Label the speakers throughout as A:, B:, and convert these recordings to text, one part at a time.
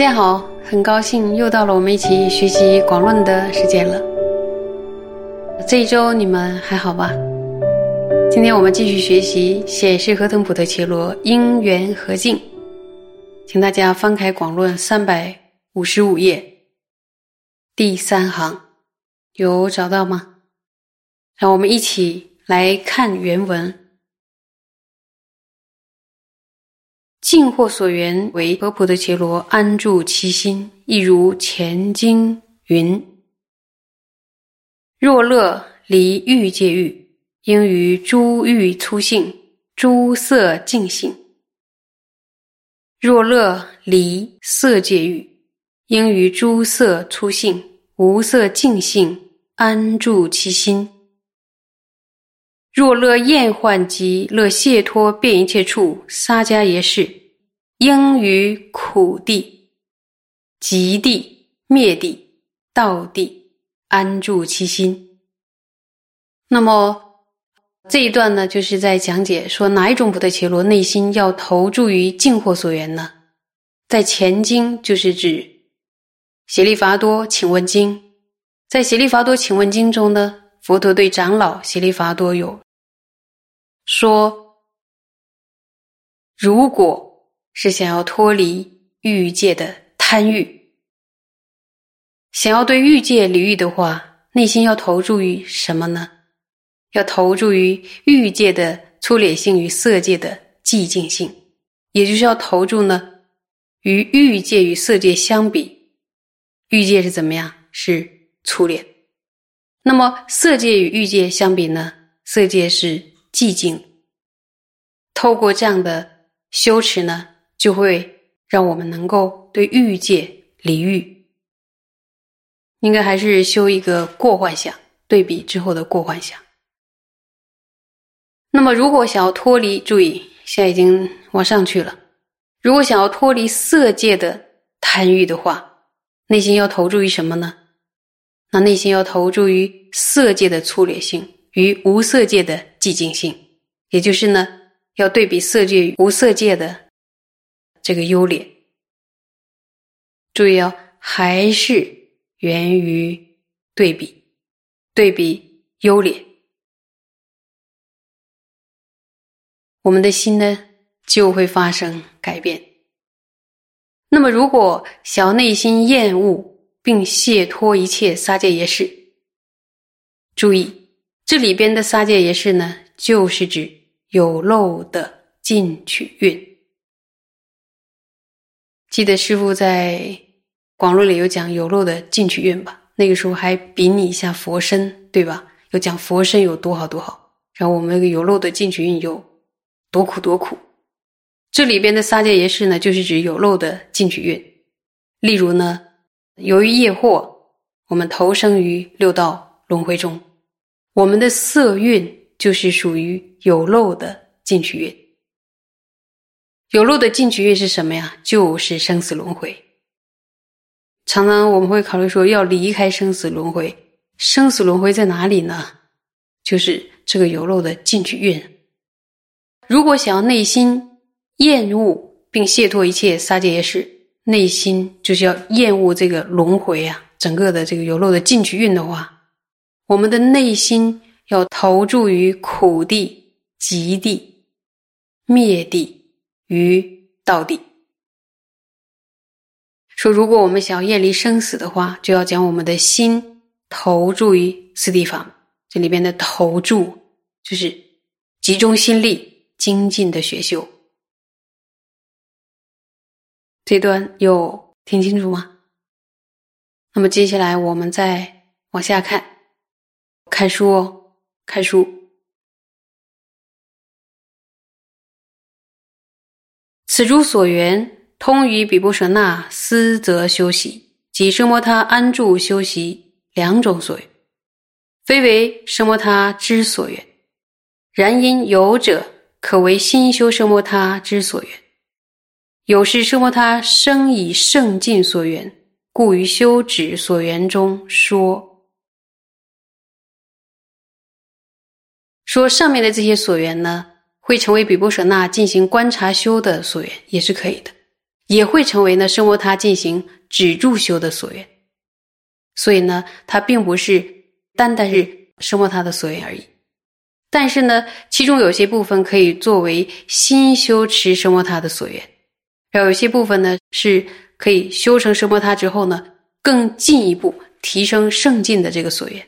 A: 大家好，很高兴又到了我们一起学习广论的时间了。这一周你们还好吧？今天我们继续学习显示河腾普特伽罗因缘和境，请大家翻开广论三百五十五页第三行，有找到吗？让我们一起来看原文。尽惑所缘为何普的伽罗安住其心，亦如前经云：若乐离欲界欲，应于诸欲粗性、诸色净性；若乐离色界欲，应于诸色粗性、无色净性安住其心；若乐厌患及乐解脱遍一切处撒迦耶识。应于苦地、极地、灭地、道地安住其心。那么这一段呢，就是在讲解说哪一种菩提伽罗内心要投注于净惑所缘呢？在前经就是指《邪利伐多请问经》。在《邪利伐多请问经》中呢，佛陀对长老悉利伐多有说：如果是想要脱离欲界的贪欲，想要对欲界离欲的话，内心要投注于什么呢？要投注于欲界的粗劣性与色界的寂静性，也就是要投注呢，与欲界与色界相比，欲界是怎么样？是粗劣。那么色界与欲界相比呢？色界是寂静。透过这样的修持呢？就会让我们能够对欲界离欲，应该还是修一个过幻想，对比之后的过幻想。那么，如果想要脱离，注意，现在已经往上去了。如果想要脱离色界的贪欲的话，内心要投注于什么呢？那内心要投注于色界的粗劣性与无色界的寂静性，也就是呢，要对比色界与无色界的。这个优劣，注意哦，还是源于对比，对比优劣，我们的心呢就会发生改变。那么，如果想要内心厌恶并解脱一切撒戒耶识，注意这里边的撒戒耶识呢，就是指有漏的进取运。记得师傅在广论里有讲有漏的进取运吧？那个时候还比拟一下佛身，对吧？有讲佛身有多好多好，然后我们有漏的进取运有多苦多苦。这里边的撒戒耶识呢，就是指有漏的进取运。例如呢，由于业惑，我们投生于六道轮回中，我们的色运就是属于有漏的进取运。有漏的进取运是什么呀？就是生死轮回。常常我们会考虑说，要离开生死轮回，生死轮回在哪里呢？就是这个有漏的进取运。如果想要内心厌恶并解脱一切杀戒业事，内心就是要厌恶这个轮回啊，整个的这个有漏的进取运的话，我们的内心要投注于苦地、极地、灭地。于道地，说如果我们想要厌离生死的话，就要将我们的心投注于此地方。这里边的投注就是集中心力、精进的学修。这段有听清楚吗？那么接下来我们再往下看，看书哦，看书。此诸所缘，通于比波舍那思则修习，即生摩他安住修习两种所缘，非为生摩他之所缘。然因有者可为心修生摩他之所缘，有是奢摩他生以圣境所缘，故于修止所缘中说说上面的这些所缘呢？会成为比波舍那进行观察修的所缘，也是可以的。也会成为呢生摩他进行止住修的所缘。所以呢，它并不是单单是生摩他的所缘而已。但是呢，其中有些部分可以作为新修持生摩他的所缘，然后有些部分呢是可以修成生摩他之后呢，更进一步提升圣境的这个所缘。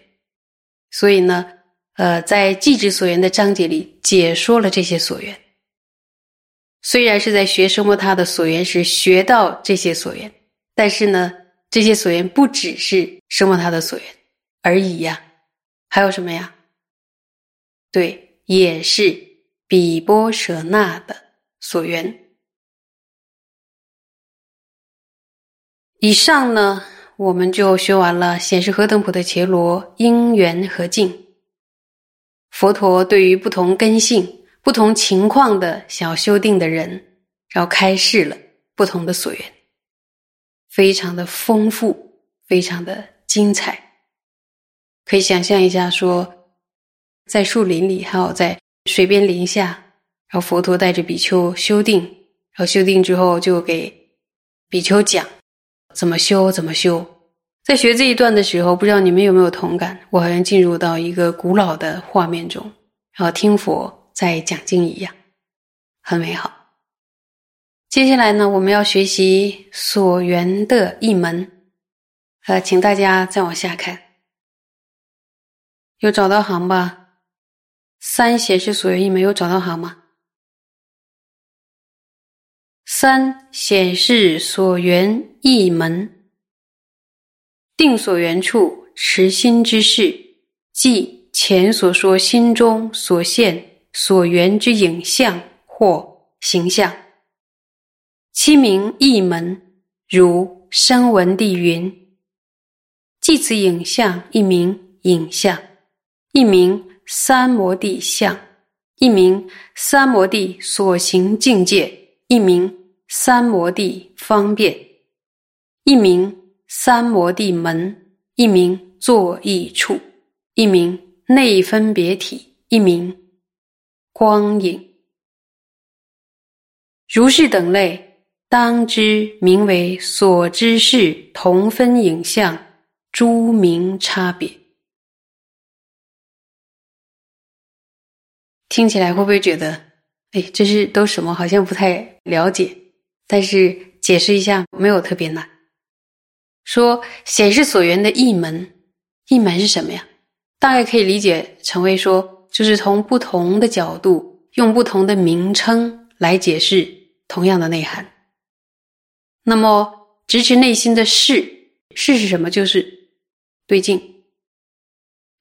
A: 所以呢，呃，在寂止所缘的章节里解说了这些所缘。虽然是在学生摩他的所缘时学到这些所缘，但是呢，这些所缘不只是生摩他的所缘而已呀，还有什么呀？对，也是比波舍那的所缘。以上呢，我们就学完了显示何等普的伽罗因缘和境。佛陀对于不同根性、不同情况的想要修定的人，然后开示了不同的所缘，非常的丰富，非常的精彩。可以想象一下说。在树林里，还有在水边林下，然后佛陀带着比丘修定，然后修定之后就给比丘讲怎么修，怎么修。在学这一段的时候，不知道你们有没有同感？我好像进入到一个古老的画面中，然后听佛在讲经一样，很美好。接下来呢，我们要学习所缘的一门，呃，请大家再往下看，有找到行吧？三显示所缘一门有找到行吗？三显示所缘一门，定所缘处持心之事，即前所说心中所现所缘之影像或形象。七名一门，如声闻地云：即此影像一名影像，一名。三摩地相，一名三摩地所行境界，一名三摩地方便，一名三摩地门，一名坐意处，一名内分别体，一名光影。如是等类，当知名为所知是同分影像，诸名差别。听起来会不会觉得，哎，这是都什么？好像不太了解。但是解释一下，没有特别难。说显示所缘的一门，一门是什么呀？大概可以理解成为说，就是从不同的角度，用不同的名称来解释同样的内涵。那么，直持内心的事，事是什么？就是对境。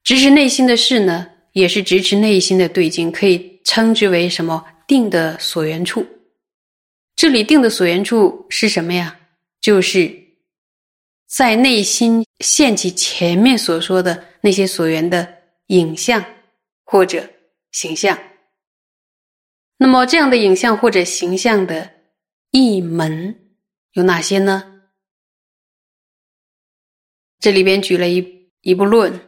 A: 直持内心的事呢？也是直持内心的对境，可以称之为什么定的所缘处？这里定的所缘处是什么呀？就是在内心现起前面所说的那些所缘的影像或者形象。那么这样的影像或者形象的一门有哪些呢？这里边举了一一部论，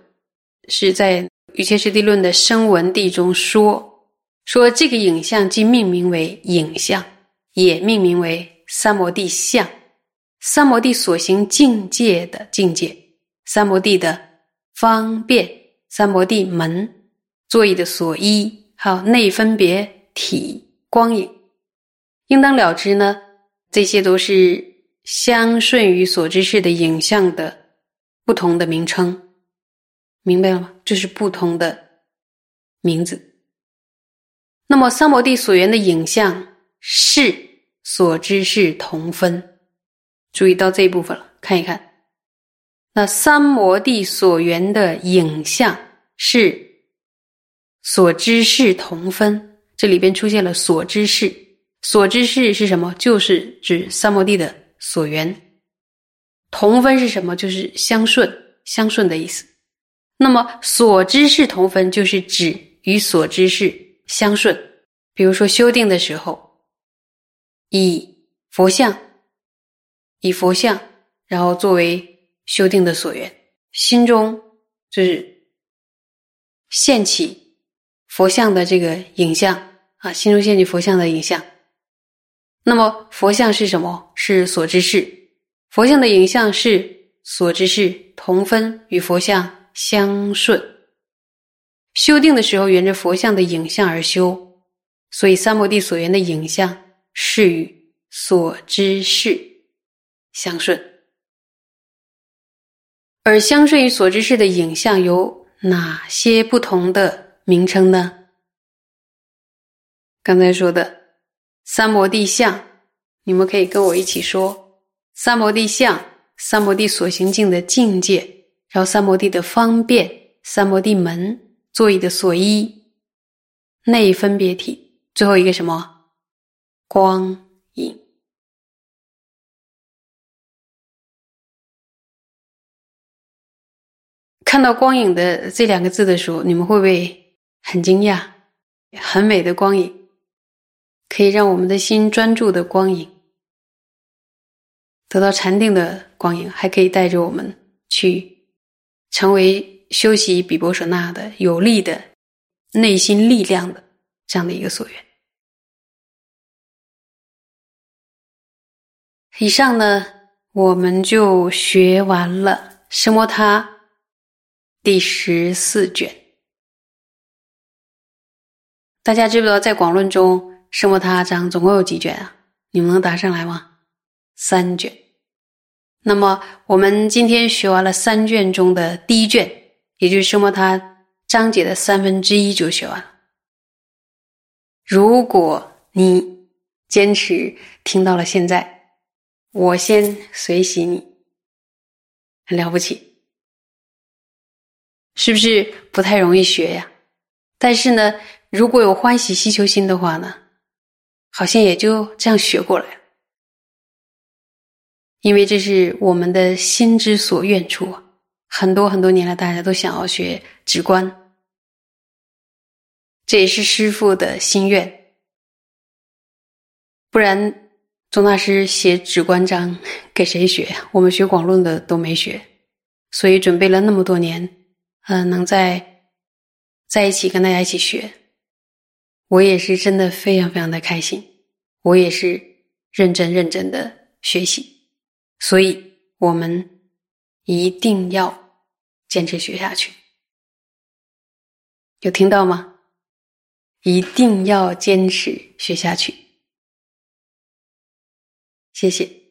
A: 是在。与切师地论的声闻地中说，说这个影像既命名为影像，也命名为三摩地相，三摩地所行境界的境界，三摩地的方便，三摩地门，座椅的所依，还有内分别体光影，应当了知呢，这些都是相顺于所知识的影像的不同的名称。明白了吗？这是不同的名字。那么三摩地所缘的影像是所知是同分，注意到这一部分了，看一看。那三摩地所缘的影像是所知是同分，这里边出现了所知是，所知是是什么？就是指三摩地的所缘。同分是什么？就是相顺，相顺的意思。那么所知是同分，就是指与所知是相顺。比如说修订的时候，以佛像，以佛像，然后作为修订的所缘，心中就是现起佛像的这个影像啊，心中现起佛像的影像。那么佛像是什么？是所知事。佛像的影像是所知事，同分与佛像相顺。修定的时候，沿着佛像的影像而修，所以三摩地所缘的影像是与所知事相顺。而相顺与所知事的影像有哪些不同的名称呢？刚才说的三摩地相。你们可以跟我一起说：三摩地相、三摩地所行境的境界，然后三摩地的方便、三摩地门、座椅的所依、内分别体，最后一个什么？光影。看到“光影”的这两个字的时候，你们会不会很惊讶？很美的光影，可以让我们的心专注的光影。得到禅定的光影，还可以带着我们去成为修习比波舍那的有力的内心力量的这样的一个所缘。以上呢，我们就学完了《奢摩他》第十四卷。大家知不知道，在广论中，《圣摩他章》总共有几卷啊？你们能答上来吗？三卷。那么我们今天学完了三卷中的第一卷，也就是什么？它章节的三分之一就学完了。如果你坚持听到了现在，我先随喜你，很了不起，是不是不太容易学呀？但是呢，如果有欢喜希求心的话呢，好像也就这样学过来了。因为这是我们的心之所愿处，很多很多年来，大家都想要学直观，这也是师父的心愿。不然，宗大师写止观章给谁学？我们学广论的都没学，所以准备了那么多年，嗯，能在在一起跟大家一起学，我也是真的非常非常的开心，我也是认真认真的学习。所以，我们一定要坚持学下去。有听到吗？一定要坚持学下去。谢谢。